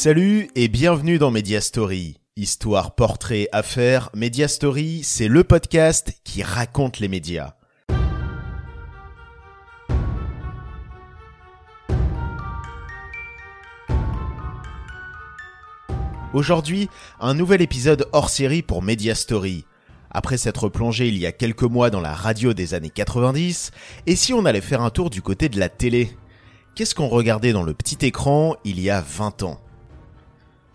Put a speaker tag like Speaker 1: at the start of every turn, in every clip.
Speaker 1: Salut et bienvenue dans Media Story. Histoire, portrait, affaires, Media Story, c'est le podcast qui raconte les médias. Aujourd'hui, un nouvel épisode hors série pour Media Story. Après s'être plongé il y a quelques mois dans la radio des années 90, et si on allait faire un tour du côté de la télé? Qu'est-ce qu'on regardait dans le petit écran il y a 20 ans?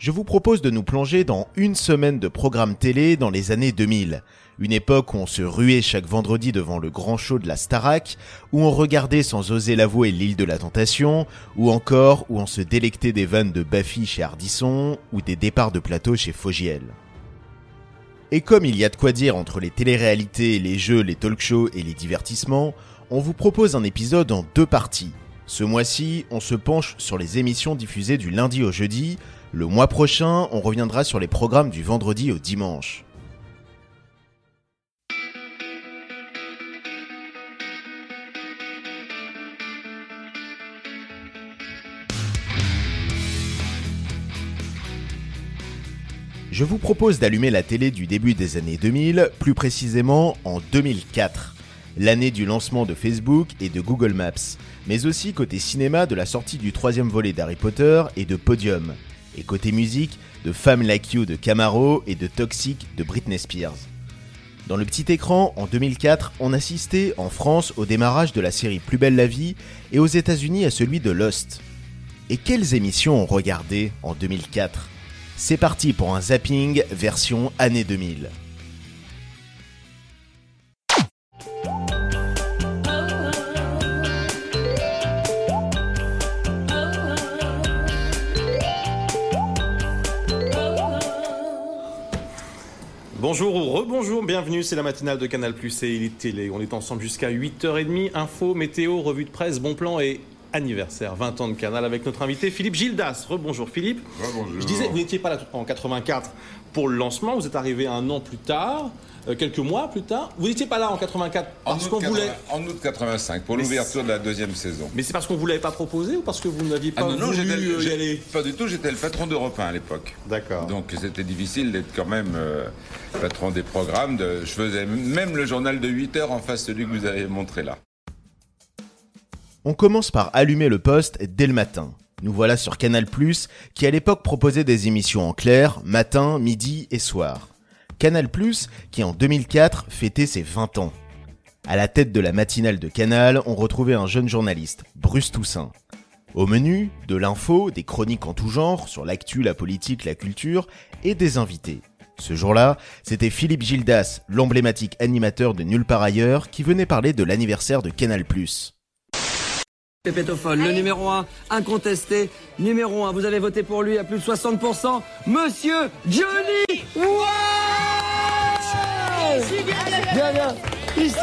Speaker 1: Je vous propose de nous plonger dans une semaine de programme télé dans les années 2000, une époque où on se ruait chaque vendredi devant le grand show de la Starac, où on regardait sans oser l'avouer l'île de la tentation, ou encore où on se délectait des vannes de Baffy chez Ardisson, ou des départs de plateau chez Fogiel. Et comme il y a de quoi dire entre les téléréalités, les jeux, les talk-shows et les divertissements, on vous propose un épisode en deux parties. Ce mois-ci, on se penche sur les émissions diffusées du lundi au jeudi, le mois prochain, on reviendra sur les programmes du vendredi au dimanche. Je vous propose d'allumer la télé du début des années 2000, plus précisément en 2004, l'année du lancement de Facebook et de Google Maps, mais aussi côté cinéma de la sortie du troisième volet d'Harry Potter et de Podium, et côté musique, de Femme Like You de Camaro et de Toxic de Britney Spears. Dans le petit écran, en 2004, on assistait en France au démarrage de la série Plus belle la vie et aux États-Unis à celui de Lost. Et quelles émissions on regardait en 2004 C'est parti pour un zapping version année 2000.
Speaker 2: Bonjour ou rebonjour, bienvenue, c'est la matinale de Canal Plus et Elite Télé. On est ensemble jusqu'à 8h30, info, météo, revue de presse, bon plan et anniversaire, 20 ans de Canal avec notre invité Philippe Gildas. Rebonjour Philippe. Je disais, vous n'étiez pas là en 84 pour le lancement, vous êtes arrivé un an plus tard. Euh, quelques mois plus tard. Vous n'étiez pas là en 84
Speaker 3: parce qu'on voulait. En août 85 pour l'ouverture de la deuxième saison.
Speaker 2: Mais c'est parce qu'on vous l'avait pas proposé ou parce que vous n'aviez pas ah non, voulu
Speaker 3: euh, y aller? Pas du tout. J'étais le patron d'Europe 1 à l'époque.
Speaker 2: D'accord.
Speaker 3: Donc c'était difficile d'être quand même euh, patron des programmes. De, je faisais même le journal de 8 heures en face de celui que vous avez montré là.
Speaker 1: On commence par allumer le poste dès le matin. Nous voilà sur Canal+, qui à l'époque proposait des émissions en clair, matin, midi et soir. Canal+, qui en 2004 fêtait ses 20 ans. À la tête de la matinale de Canal, on retrouvait un jeune journaliste, Bruce Toussaint. Au menu, de l'info, des chroniques en tout genre, sur l'actu, la politique, la culture, et des invités. Ce jour-là, c'était Philippe Gildas, l'emblématique animateur de Nulle part ailleurs, qui venait parler de l'anniversaire de Canal+.
Speaker 4: Pépétophone, le numéro 1, incontesté. Numéro 1, vous avez voté pour lui à plus de 60%. Monsieur Johnny Bien, bien. Ici,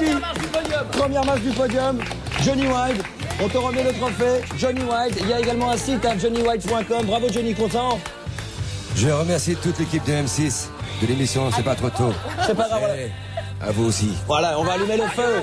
Speaker 4: première marche du podium, Johnny White. On te remet le trophée, Johnny White. Il y a également un site, hein, johnnywhite.com. Bravo Johnny, content?
Speaker 5: Je remercie toute l'équipe de M6 de l'émission C'est pas trop tôt.
Speaker 4: C'est pas grave.
Speaker 5: À vous aussi.
Speaker 4: Voilà, on va allumer le feu.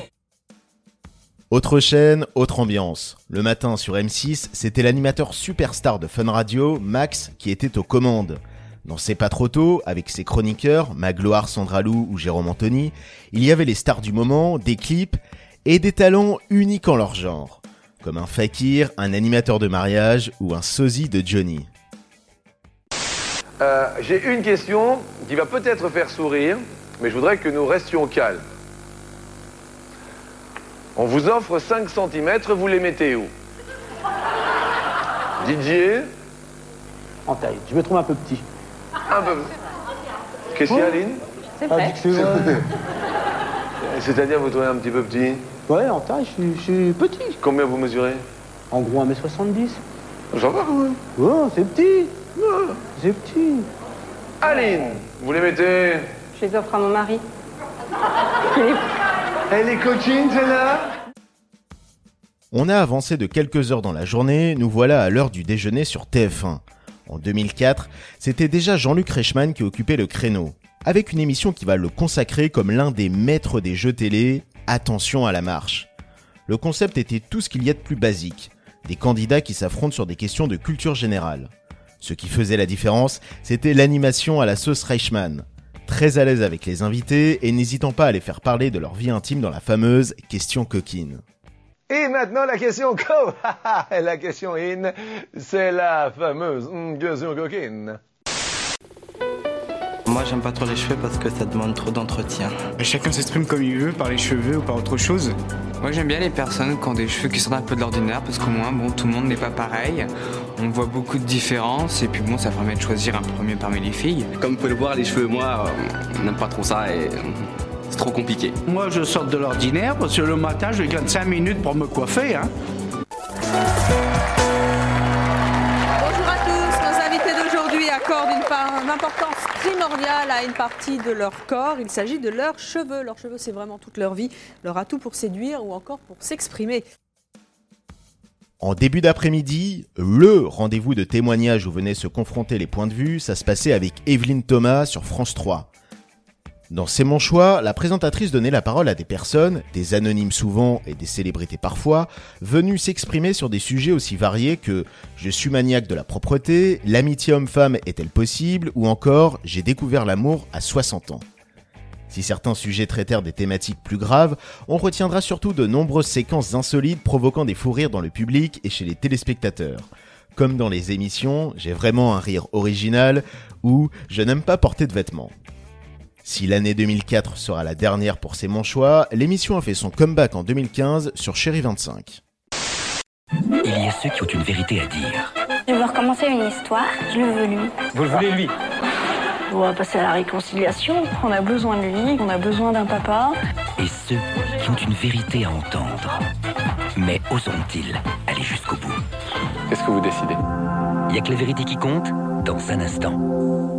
Speaker 1: Autre chaîne, autre ambiance. Le matin sur M6, c'était l'animateur superstar de Fun Radio, Max, qui était aux commandes. Dans C'est pas trop tôt, avec ses chroniqueurs, Magloire, Sandra Lou ou Jérôme Anthony, il y avait les stars du moment, des clips et des talents uniques en leur genre. Comme un fakir, un animateur de mariage ou un sosie de Johnny.
Speaker 6: Euh, j'ai une question qui va peut-être faire sourire, mais je voudrais que nous restions calmes. On vous offre 5 cm, vous les mettez où? Didier?
Speaker 7: En taille. Je me trouve un peu petit.
Speaker 6: Un peu. Qu'est-ce qu'il y a, Aline?
Speaker 8: C'est vrai.
Speaker 6: C'est-à-dire, vous trouvez un petit peu petit?
Speaker 7: Ouais, en taille, je suis, petit.
Speaker 6: Combien vous mesurez?
Speaker 7: En gros, 1m70.
Speaker 6: Ça va, quand même.
Speaker 7: Oh, c'est petit. C'est petit.
Speaker 6: Aline, vous les mettez?
Speaker 8: Je les offre à mon mari.
Speaker 6: Elle est coaching,
Speaker 1: On a avancé de quelques heures dans la journée, nous voilà à l'heure du déjeuner sur TF1. En 2004, c'était déjà Jean-Luc Reichmann qui occupait le créneau, avec une émission qui va le consacrer comme l'un des maîtres des jeux télé, Attention à la marche. Le concept était tout ce qu'il y a de plus basique, des candidats qui s'affrontent sur des questions de culture générale. Ce qui faisait la différence, c'était l'animation à la sauce Reichmann. Très à l'aise avec les invités et n'hésitant pas à les faire parler de leur vie intime dans la fameuse question coquine.
Speaker 6: Et maintenant, la question co. la question in, c'est la fameuse question coquine.
Speaker 9: Moi, j'aime pas trop les cheveux parce que ça demande trop d'entretien.
Speaker 10: Chacun s'exprime comme il veut, par les cheveux ou par autre chose.
Speaker 11: Moi, j'aime bien les personnes qui ont des cheveux qui sortent un peu de l'ordinaire parce qu'au moins, bon, tout le monde n'est pas pareil. On voit beaucoup de différences et puis bon, ça permet de choisir un premier parmi les filles.
Speaker 12: Comme vous pouvez le voir, les cheveux, moi, euh, n'aime pas trop ça et euh, c'est trop compliqué.
Speaker 13: Moi, je sors de l'ordinaire parce que le matin, je gagne 5 minutes pour me coiffer. Hein.
Speaker 14: Bonjour à tous, nos invités d'aujourd'hui accordent une, part, une primordiale à une partie de leur corps. Il s'agit de leurs cheveux. Leurs cheveux, c'est vraiment toute leur vie, leur atout pour séduire ou encore pour s'exprimer.
Speaker 1: En début d'après-midi, le rendez-vous de témoignage où venaient se confronter les points de vue, ça se passait avec Evelyne Thomas sur France 3. Dans C'est mon choix, la présentatrice donnait la parole à des personnes, des anonymes souvent et des célébrités parfois, venues s'exprimer sur des sujets aussi variés que je suis maniaque de la propreté, l'amitié homme-femme est-elle possible? ou encore j'ai découvert l'amour à 60 ans. Si certains sujets traitèrent des thématiques plus graves, on retiendra surtout de nombreuses séquences insolites provoquant des fous rires dans le public et chez les téléspectateurs. Comme dans les émissions, j'ai vraiment un rire original ou je n'aime pas porter de vêtements. Si l'année 2004 sera la dernière pour C'est mon choix, l'émission a fait son comeback en 2015 sur Chéri 25.
Speaker 15: Il y a ceux qui ont une vérité à dire.
Speaker 16: Je veux recommencer une histoire, je le veux lui.
Speaker 15: Vous le voulez lui
Speaker 16: On va passer à la réconciliation, on a besoin de lui, on a besoin d'un papa.
Speaker 15: Et ceux qui ont une vérité à entendre. Mais oseront-ils aller jusqu'au bout?
Speaker 6: Qu'est-ce que vous décidez?
Speaker 15: Il n'y a que la vérité qui compte dans un instant.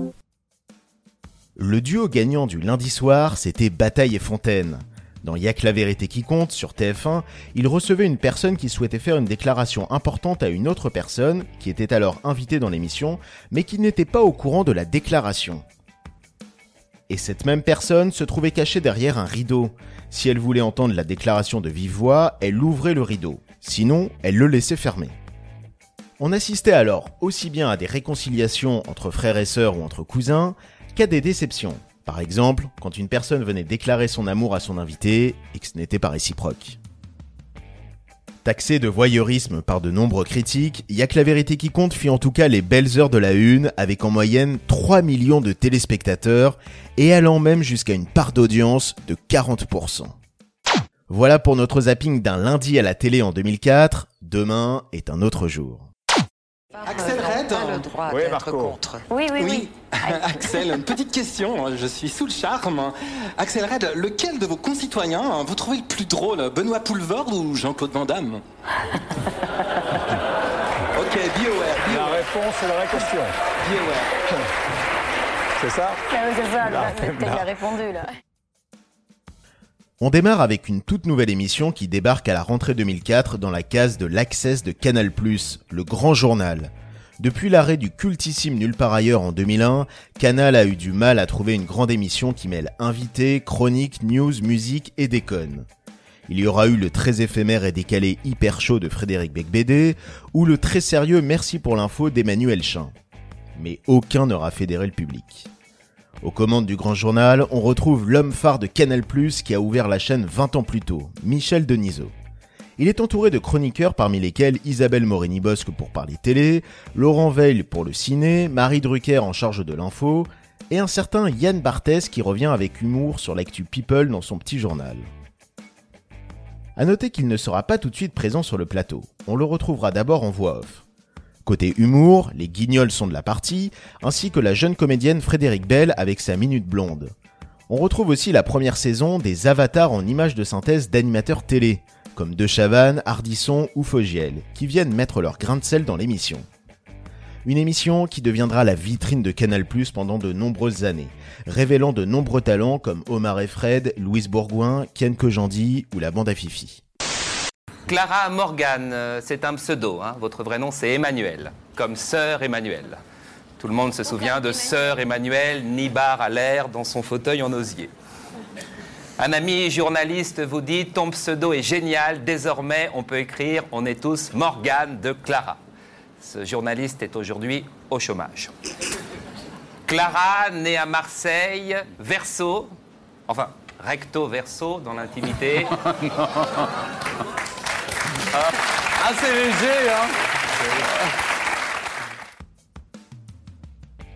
Speaker 1: Le duo gagnant du lundi soir, c'était Bataille et Fontaine. Dans Yak la vérité qui compte sur TF1, il recevait une personne qui souhaitait faire une déclaration importante à une autre personne, qui était alors invitée dans l'émission, mais qui n'était pas au courant de la déclaration. Et cette même personne se trouvait cachée derrière un rideau. Si elle voulait entendre la déclaration de vive voix, elle ouvrait le rideau. Sinon, elle le laissait fermer. On assistait alors aussi bien à des réconciliations entre frères et sœurs ou entre cousins, des déceptions. Par exemple, quand une personne venait déclarer son amour à son invité et que ce n'était pas réciproque. Taxé de voyeurisme par de nombreux critiques, Y'a que la vérité qui compte fit en tout cas les belles heures de la une avec en moyenne 3 millions de téléspectateurs et allant même jusqu'à une part d'audience de 40%. Voilà pour notre zapping d'un lundi à la télé en 2004, demain est un autre jour.
Speaker 17: Axel Red
Speaker 18: le droit
Speaker 17: Oui,
Speaker 18: d'être
Speaker 17: Marco.
Speaker 18: contre.
Speaker 16: Oui, oui, oui.
Speaker 17: Axel, une petite question, je suis sous le charme. Axel Red, lequel de vos concitoyens vous trouvez le plus drôle Benoît Poulvord ou Jean-Claude Van Damme Ok, BioWare.
Speaker 19: La réponse est la vraie question.
Speaker 17: BioWare.
Speaker 19: C'est ça
Speaker 16: Ah oui, c'est ça,
Speaker 19: Là,
Speaker 16: là, peut-être
Speaker 19: là.
Speaker 16: qu'il a répondu là.
Speaker 1: On démarre avec une toute nouvelle émission qui débarque à la rentrée 2004 dans la case de l'Access de Canal+, le grand journal. Depuis l'arrêt du cultissime Nulle part ailleurs en 2001, Canal a eu du mal à trouver une grande émission qui mêle invités, chroniques, news, musique et déconne. Il y aura eu le très éphémère et décalé hyper chaud de Frédéric Becbédé ou le très sérieux Merci pour l'info d'Emmanuel Chin. Mais aucun n'aura fédéré le public. Aux commandes du Grand Journal, on retrouve l'homme phare de Canal+, qui a ouvert la chaîne 20 ans plus tôt, Michel Denisot. Il est entouré de chroniqueurs parmi lesquels Isabelle Morini-Bosque pour parler télé, Laurent Veil pour le ciné, Marie Drucker en charge de l'info, et un certain Yann Barthès qui revient avec humour sur l'actu People dans son petit journal. À noter qu'il ne sera pas tout de suite présent sur le plateau. On le retrouvera d'abord en voix off. Côté humour, les guignols sont de la partie, ainsi que la jeune comédienne Frédéric Bell avec sa minute blonde. On retrouve aussi la première saison des avatars en images de synthèse d'animateurs télé, comme De Chavannes, Hardisson ou Fogiel, qui viennent mettre leur grain de sel dans l'émission. Une émission qui deviendra la vitrine de Canal+, pendant de nombreuses années, révélant de nombreux talents comme Omar et Fred, Louise Bourgoin, Ken Kojandi ou la bande à Fifi.
Speaker 12: Clara Morgan, euh, c'est un pseudo. hein. Votre vrai nom, c'est Emmanuel, comme sœur Emmanuel. Tout le monde se souvient de sœur Emmanuel, Nibar à l'air dans son fauteuil en osier. Un ami journaliste vous dit ton pseudo est génial, désormais on peut écrire on est tous Morgane de Clara. Ce journaliste est aujourd'hui au chômage. Clara, née à Marseille, verso, enfin recto verso dans l'intimité.
Speaker 17: Assez léger, hein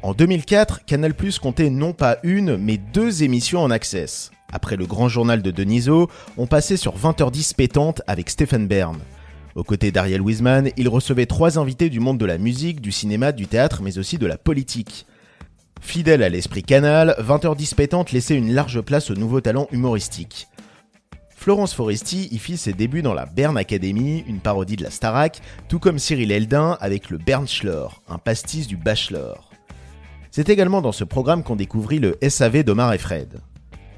Speaker 1: En 2004, Canal+ comptait non pas une, mais deux émissions en access. Après le grand journal de Deniso, on passait sur 20h10 pétante avec Stephen Bern. Aux côtés d'Ariel Wiesman, il recevait trois invités du monde de la musique, du cinéma, du théâtre, mais aussi de la politique. Fidèle à l'esprit canal, 20h10 pétante laissait une large place aux nouveaux talents humoristiques. Florence Foresti y fit ses débuts dans la Bern Academy, une parodie de la Starac, tout comme Cyril Eldin avec le Bernschlor, un pastis du Bachelor. C'est également dans ce programme qu'on découvrit le SAV d'Omar et Fred.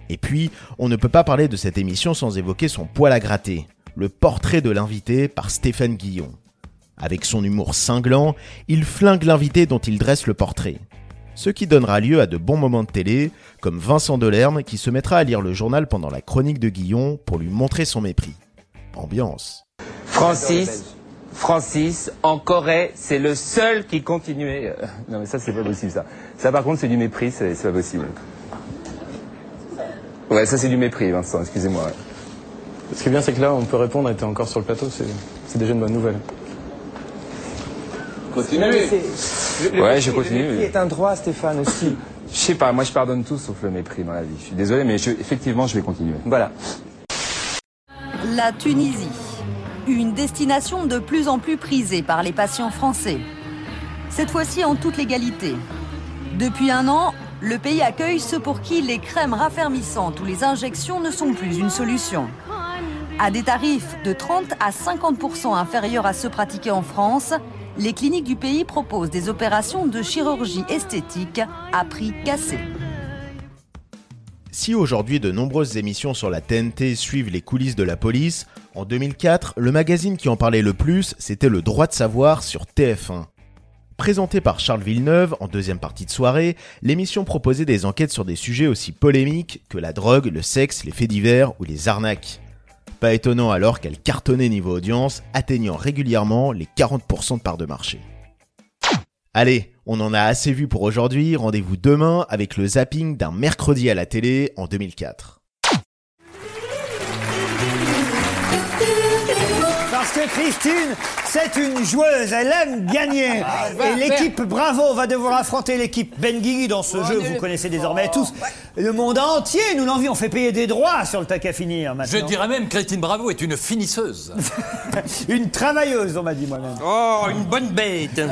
Speaker 1: Et puis, on ne peut pas parler de cette émission sans évoquer son poil à gratter, le portrait de l'invité par Stéphane Guillon. Avec son humour cinglant, il flingue l'invité dont il dresse le portrait. Ce qui donnera lieu à de bons moments de télé, comme Vincent Delerme qui se mettra à lire le journal pendant la chronique de Guillon pour lui montrer son mépris. Ambiance.
Speaker 18: Francis, Francis, en Corée, c'est le seul qui continuait. euh, Non mais ça c'est pas possible ça. Ça par contre c'est du mépris, c'est pas possible. Ouais, ça c'est du mépris Vincent, excusez-moi.
Speaker 20: Ce qui est bien, c'est que là, on peut répondre et t'es encore sur le plateau, c'est c'est déjà une bonne nouvelle.
Speaker 18: Continuez.
Speaker 20: Le-
Speaker 18: Ouais, je continue.
Speaker 20: Le est un droit, Stéphane, aussi.
Speaker 18: Je sais pas, moi je pardonne tout sauf le mépris dans la vie. Je suis désolé mais je- effectivement je vais continuer. Voilà.
Speaker 21: La Tunisie, une destination de plus en plus prisée par les patients français. Cette fois-ci en toute légalité. Depuis un an, le pays accueille ceux pour qui les crèmes raffermissantes ou les injections ne sont plus une solution. À des tarifs de 30 à 50% inférieurs à ceux pratiqués en France, les cliniques du pays proposent des opérations de chirurgie esthétique à prix cassé.
Speaker 1: Si aujourd'hui de nombreuses émissions sur la TNT suivent les coulisses de la police, en 2004, le magazine qui en parlait le plus, c'était Le Droit de savoir sur TF1. Présenté par Charles Villeneuve en deuxième partie de soirée, l'émission proposait des enquêtes sur des sujets aussi polémiques que la drogue, le sexe, les faits divers ou les arnaques. Pas étonnant alors qu'elle cartonnait niveau audience, atteignant régulièrement les 40% de part de marché. Allez, on en a assez vu pour aujourd'hui, rendez-vous demain avec le zapping d'un mercredi à la télé en 2004.
Speaker 22: Que Christine, c'est une joueuse, elle aime gagner.
Speaker 23: Ah,
Speaker 22: Et l'équipe Bravo va devoir affronter l'équipe Benguigui dans ce jeu, vous connaissez désormais tous. Le monde entier nous l'envie, on fait payer des droits sur le tac à finir maintenant.
Speaker 23: Je dirais même Christine Bravo est une finisseuse.
Speaker 22: Une travailleuse, on m'a dit moi-même.
Speaker 23: Oh, une bonne bête.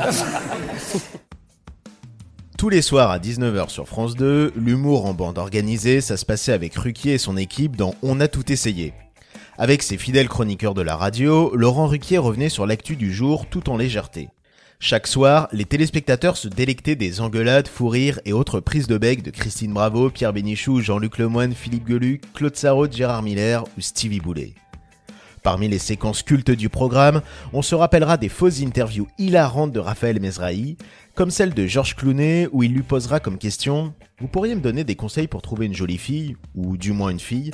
Speaker 1: Tous les soirs à 19h sur France 2, l'humour en bande organisée, ça se passait avec Ruquier et son équipe dans On a tout essayé. Avec ses fidèles chroniqueurs de la radio, Laurent Ruquier revenait sur l'actu du jour tout en légèreté. Chaque soir, les téléspectateurs se délectaient des engueulades, fous rires et autres prises de bec de Christine Bravo, Pierre Bénichou, Jean-Luc Lemoyne, Philippe Geluc, Claude Sarraute, Gérard Miller ou Stevie Boulet. Parmi les séquences cultes du programme, on se rappellera des fausses interviews hilarantes de Raphaël Mesrahi, comme celle de Georges Clounet où il lui posera comme question Vous pourriez me donner des conseils pour trouver une jolie fille, ou du moins une fille?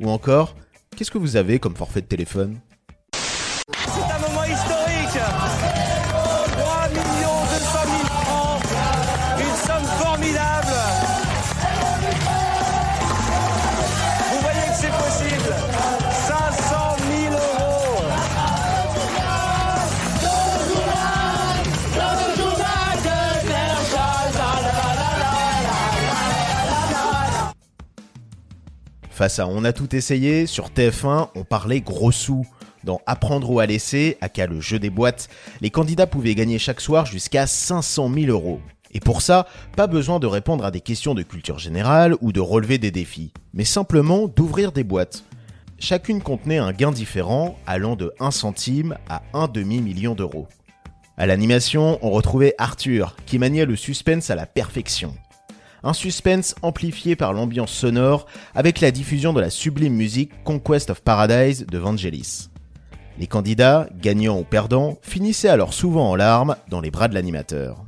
Speaker 1: Ou encore Qu'est-ce que vous avez comme forfait de téléphone? Face à On a tout essayé, sur TF1, on parlait gros sous. Dans Apprendre ou à laisser, aka le jeu des boîtes, les candidats pouvaient gagner chaque soir jusqu'à 500 000 euros. Et pour ça, pas besoin de répondre à des questions de culture générale ou de relever des défis, mais simplement d'ouvrir des boîtes. Chacune contenait un gain différent allant de 1 centime à 1 demi-million d'euros. À l'animation, on retrouvait Arthur, qui maniait le suspense à la perfection. Un suspense amplifié par l'ambiance sonore avec la diffusion de la sublime musique Conquest of Paradise de Vangelis. Les candidats, gagnants ou perdants, finissaient alors souvent en larmes dans les bras de l'animateur.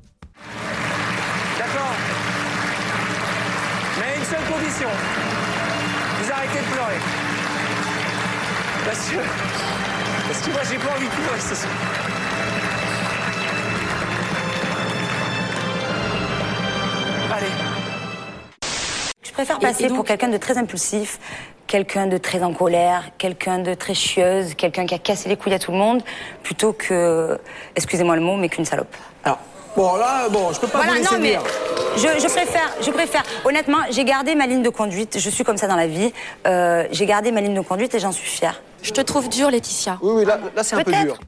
Speaker 22: D'accord Mais une seule condition. Vous arrêtez de pleurer. Parce que... Parce que moi j'ai pas envie de pleurer ce soir.
Speaker 24: Préfère passer
Speaker 8: et donc-
Speaker 24: pour quelqu'un de très impulsif, quelqu'un de très en colère, quelqu'un de très chieuse, quelqu'un qui a cassé les couilles à tout le monde, plutôt que, excusez-moi le mot, mais qu'une salope.
Speaker 4: Alors, bon, là, bon, je peux pas
Speaker 24: Voilà,
Speaker 4: vous laisser
Speaker 24: non, mais
Speaker 4: dire.
Speaker 24: je, je préfère, je préfère. Honnêtement, j'ai gardé ma ligne de conduite. Je suis comme ça dans la vie. Euh, j'ai gardé ma ligne de conduite et j'en suis fière.
Speaker 8: Je te trouve dure, Laetitia.
Speaker 4: Oui, oui, là, là c'est un peu dur.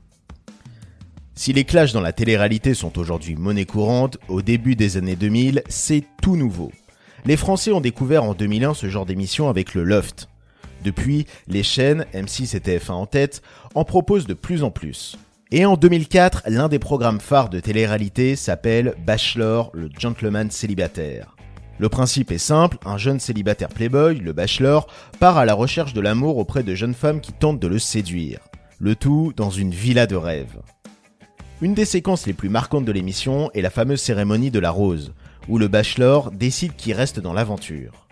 Speaker 1: Si les clashs dans la télé-réalité sont aujourd'hui monnaie courante, au début des années 2000, c'est tout nouveau. Les Français ont découvert en 2001 ce genre d'émission avec le Loft. Depuis, les chaînes, M6 et TF1 en tête, en proposent de plus en plus. Et en 2004, l'un des programmes phares de télé-réalité s'appelle Bachelor, le gentleman célibataire. Le principe est simple, un jeune célibataire playboy, le bachelor, part à la recherche de l'amour auprès de jeunes femmes qui tentent de le séduire. Le tout dans une villa de rêve. Une des séquences les plus marquantes de l'émission est la fameuse cérémonie de la rose, où le bachelor décide qui reste dans l'aventure.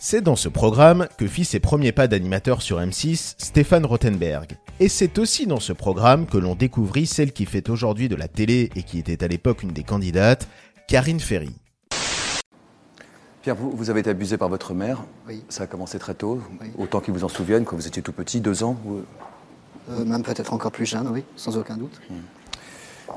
Speaker 1: C'est dans ce programme que fit ses premiers pas d'animateur sur M6 Stéphane Rothenberg. Et c'est aussi dans ce programme que l'on découvrit celle qui fait aujourd'hui de la télé et qui était à l'époque une des candidates, Karine Ferry.
Speaker 25: Pierre, vous, vous avez été abusé par votre mère.
Speaker 26: Oui.
Speaker 25: Ça a commencé très tôt, autant qu'ils vous en souviennent, quand vous étiez tout petit, deux ans. ou-
Speaker 26: Euh, même peut-être encore plus jeune, oui, sans aucun doute.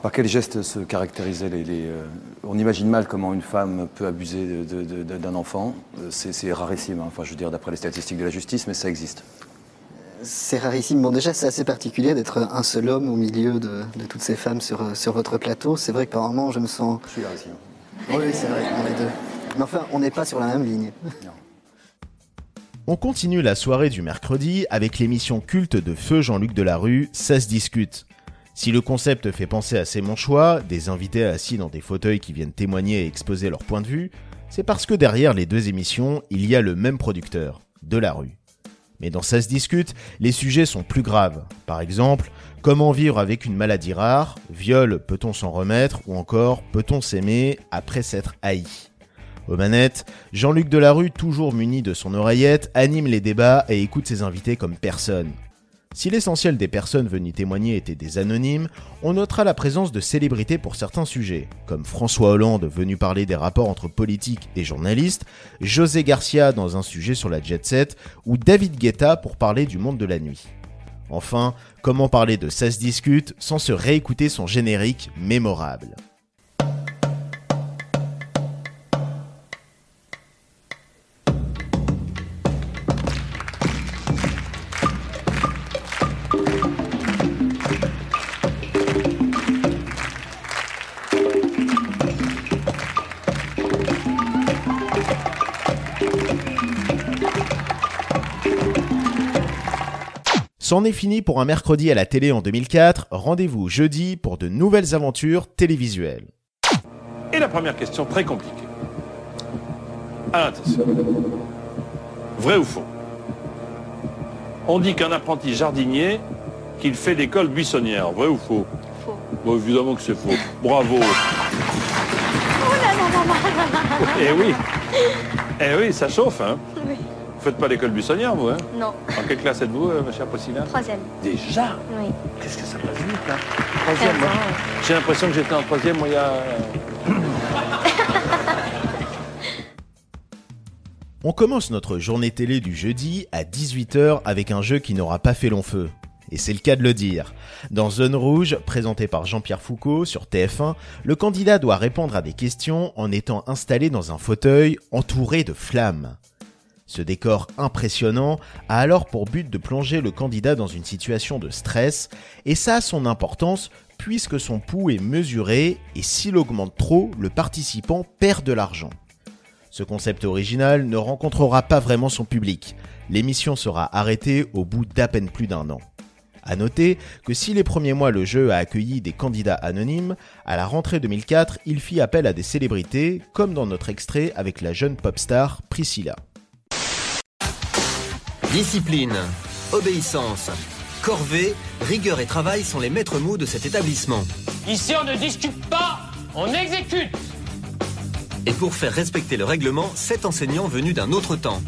Speaker 25: Par quels gestes se caractérisaient les... les, euh, On imagine mal comment une femme peut abuser d'un enfant. Euh, C'est rarissime, hein. enfin je veux dire d'après les statistiques de la justice, mais ça existe.
Speaker 26: C'est rarissime. Bon, déjà, c'est assez particulier d'être un seul homme au milieu de, de toutes ces femmes sur, sur votre plateau. C'est vrai que par moments, je me sens.
Speaker 25: Je suis rarissime.
Speaker 26: Oui, oui, c'est vrai, on est deux. Mais enfin, on n'est pas sur la même ligne.
Speaker 1: On continue la soirée du mercredi avec l'émission culte de feu Jean-Luc Delarue, Ça se discute. Si le concept fait penser à C'est mon des invités assis dans des fauteuils qui viennent témoigner et exposer leur point de vue, c'est parce que derrière les deux émissions, il y a le même producteur, Delarue. Mais dans Ça se discute, les sujets sont plus graves. Par exemple, comment vivre avec une maladie rare, viol, peut-on s'en remettre, ou encore peut-on s'aimer après s'être haï? Aux manettes, Jean-Luc Delarue, toujours muni de son oreillette, anime les débats et écoute ses invités comme personne. Si l'essentiel des personnes venues témoigner étaient des anonymes, on notera la présence de célébrités pour certains sujets, comme François Hollande venu parler des rapports entre politiques et journalistes, José Garcia dans un sujet sur la jet set, ou David Guetta pour parler du monde de la nuit. Enfin, comment parler de Ça se discute sans se réécouter son générique mémorable? C'en est fini pour un mercredi à la télé en 2004. Rendez-vous jeudi pour de nouvelles aventures télévisuelles.
Speaker 27: Et la première question, très compliquée. Alors, attention. Vrai ou faux? On dit qu'un apprenti jardinier, qu'il fait l'école buissonnière. Vrai ou faux?
Speaker 8: Faux.
Speaker 27: Bon, évidemment que c'est faux. Bravo.
Speaker 8: Oh là là là là là
Speaker 27: Eh oui. Eh oui, ça chauffe, hein. Vous faites pas l'école buissonnière, vous, hein
Speaker 8: Non.
Speaker 27: En quelle classe êtes-vous, euh, ma chère Priscilla
Speaker 8: Troisième.
Speaker 27: Déjà
Speaker 8: Oui.
Speaker 27: Qu'est-ce que ça passe vite, hein Troisième, moi. J'ai l'impression que j'étais en troisième, moi, il y a...
Speaker 1: On commence notre journée télé du jeudi à 18h avec un jeu qui n'aura pas fait long feu. Et c'est le cas de le dire. Dans Zone Rouge, présenté par Jean-Pierre Foucault sur TF1, le candidat doit répondre à des questions en étant installé dans un fauteuil entouré de flammes. Ce décor impressionnant a alors pour but de plonger le candidat dans une situation de stress, et ça a son importance puisque son pouls est mesuré et s'il augmente trop, le participant perd de l'argent. Ce concept original ne rencontrera pas vraiment son public. L'émission sera arrêtée au bout d'à peine plus d'un an. À noter que si les premiers mois le jeu a accueilli des candidats anonymes, à la rentrée 2004, il fit appel à des célébrités, comme dans notre extrait avec la jeune pop star Priscilla.
Speaker 28: Discipline, obéissance, corvée, rigueur et travail sont les maîtres mots de cet établissement.
Speaker 29: Ici, on ne discute pas, on exécute.
Speaker 28: Et pour faire respecter le règlement, sept enseignants venus d'un autre temps.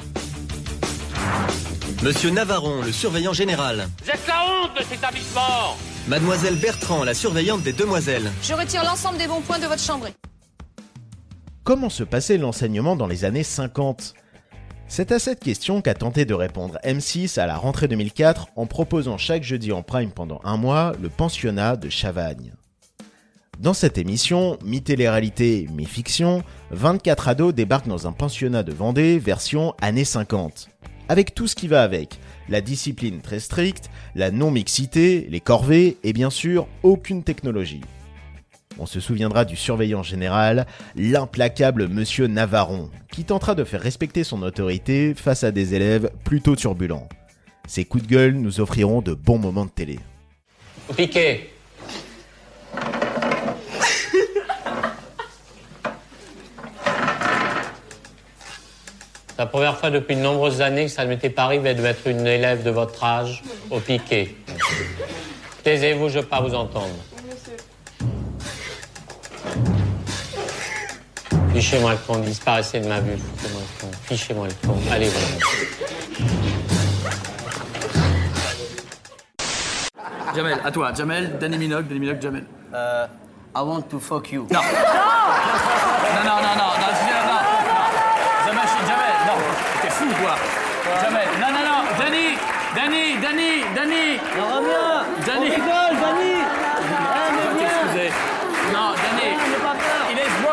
Speaker 28: Monsieur Navarron, le surveillant général.
Speaker 29: Vous êtes la honte de cet établissement.
Speaker 28: Mademoiselle Bertrand, la surveillante des demoiselles.
Speaker 8: Je retire l'ensemble des bons points de votre chambrée.
Speaker 1: Comment se passait l'enseignement dans les années 50 C'est à cette question qu'a tenté de répondre M6 à la rentrée 2004 en proposant chaque jeudi en prime pendant un mois le pensionnat de Chavagne. Dans cette émission, mi-télé-réalité, mi-fiction, 24 ados débarquent dans un pensionnat de Vendée version années 50. Avec tout ce qui va avec, la discipline très stricte, la non-mixité, les corvées et bien sûr aucune technologie. On se souviendra du surveillant général, l'implacable monsieur Navaron, qui tentera de faire respecter son autorité face à des élèves plutôt turbulents. Ces coups de gueule nous offriront de bons moments de télé.
Speaker 29: Au piquet. La première fois depuis de nombreuses années que ça ne m'était pas arrivé de mettre une élève de votre âge au piquet. Taisez-vous, je ne veux pas vous entendre. Fichez-moi le con, disparaissez de ma vue. Fichez-moi le con. Fichez-moi le con. Allez, voilà.
Speaker 30: Jamel, à toi. Jamel, Danny Minogue, Danny Minogue, Jamel.
Speaker 31: Euh, I want to fuck you.
Speaker 30: Non. Non, non, non, non, non, non, non, non. Jamel, Jamel, non. T'es fou, quoi. Jamel, non, non, non. Danny, Danny, Danny, Danny.
Speaker 31: Non, reviens.
Speaker 30: Danny.
Speaker 31: On rigole, Danny.
Speaker 30: Ah,
Speaker 31: mais viens.
Speaker 30: Non, Danny.
Speaker 31: Pas peur.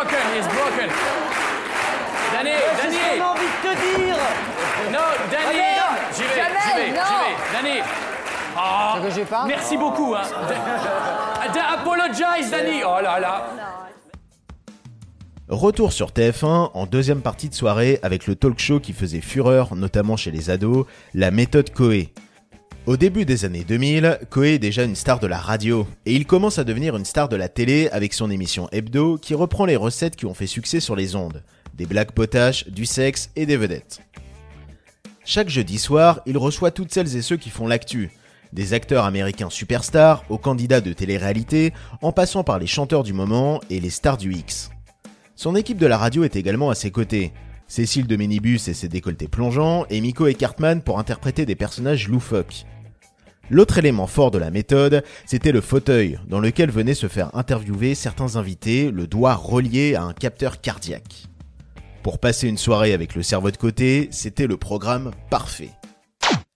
Speaker 30: Il est broken, il est broken. Danny,
Speaker 31: Ouais, c'est
Speaker 30: Danny.
Speaker 31: ce qu'on a envie de te dire.
Speaker 30: Non, Danny.
Speaker 31: Non.
Speaker 30: J'y vais, j'y vais,
Speaker 31: non.
Speaker 30: j'y vais. Danny. Ah, Merci beaucoup. Hein. Da- apologize, Danny. Oh là là.
Speaker 1: Retour sur TF1 en deuxième partie de soirée avec le talk show qui faisait fureur, notamment chez les ados, la méthode Coé. Au début des années 2000, Coé est déjà une star de la radio, et il commence à devenir une star de la télé avec son émission Hebdo qui reprend les recettes qui ont fait succès sur les ondes, des blagues potaches, du sexe et des vedettes. Chaque jeudi soir, il reçoit toutes celles et ceux qui font l'actu, des acteurs américains superstars aux candidats de télé-réalité, en passant par les chanteurs du moment et les stars du X. Son équipe de la radio est également à ses côtés. Cécile de Minibus et ses décolletés plongeants, et Miko et Cartman pour interpréter des personnages loufoques. L'autre élément fort de la méthode, c'était le fauteuil, dans lequel venaient se faire interviewer certains invités, le doigt relié à un capteur cardiaque. Pour passer une soirée avec le cerveau de côté, c'était le programme parfait.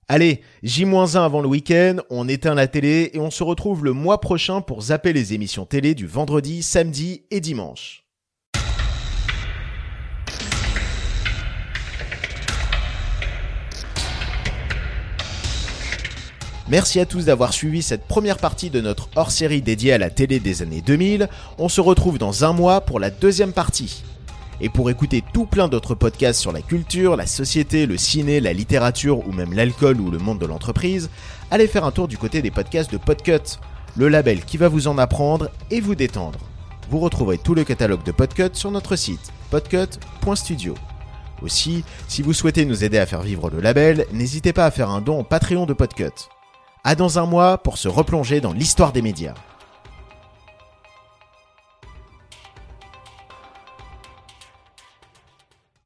Speaker 1: Allez, J-1 avant le week-end, on éteint la télé et on se retrouve le mois prochain pour zapper les émissions télé du vendredi, samedi et dimanche. Merci à tous d'avoir suivi cette première partie de notre hors-série dédiée à la télé des années 2000. On se retrouve dans un mois pour la deuxième partie. Et pour écouter tout plein d'autres podcasts sur la culture, la société, le ciné, la littérature ou même l'alcool ou le monde de l'entreprise, allez faire un tour du côté des podcasts de Podcut, le label qui va vous en apprendre et vous détendre. Vous retrouverez tout le catalogue de Podcut sur notre site podcut.studio. Aussi, si vous souhaitez nous aider à faire vivre le label, n'hésitez pas à faire un don au Patreon de Podcut. À dans un mois pour se replonger dans l'histoire des médias.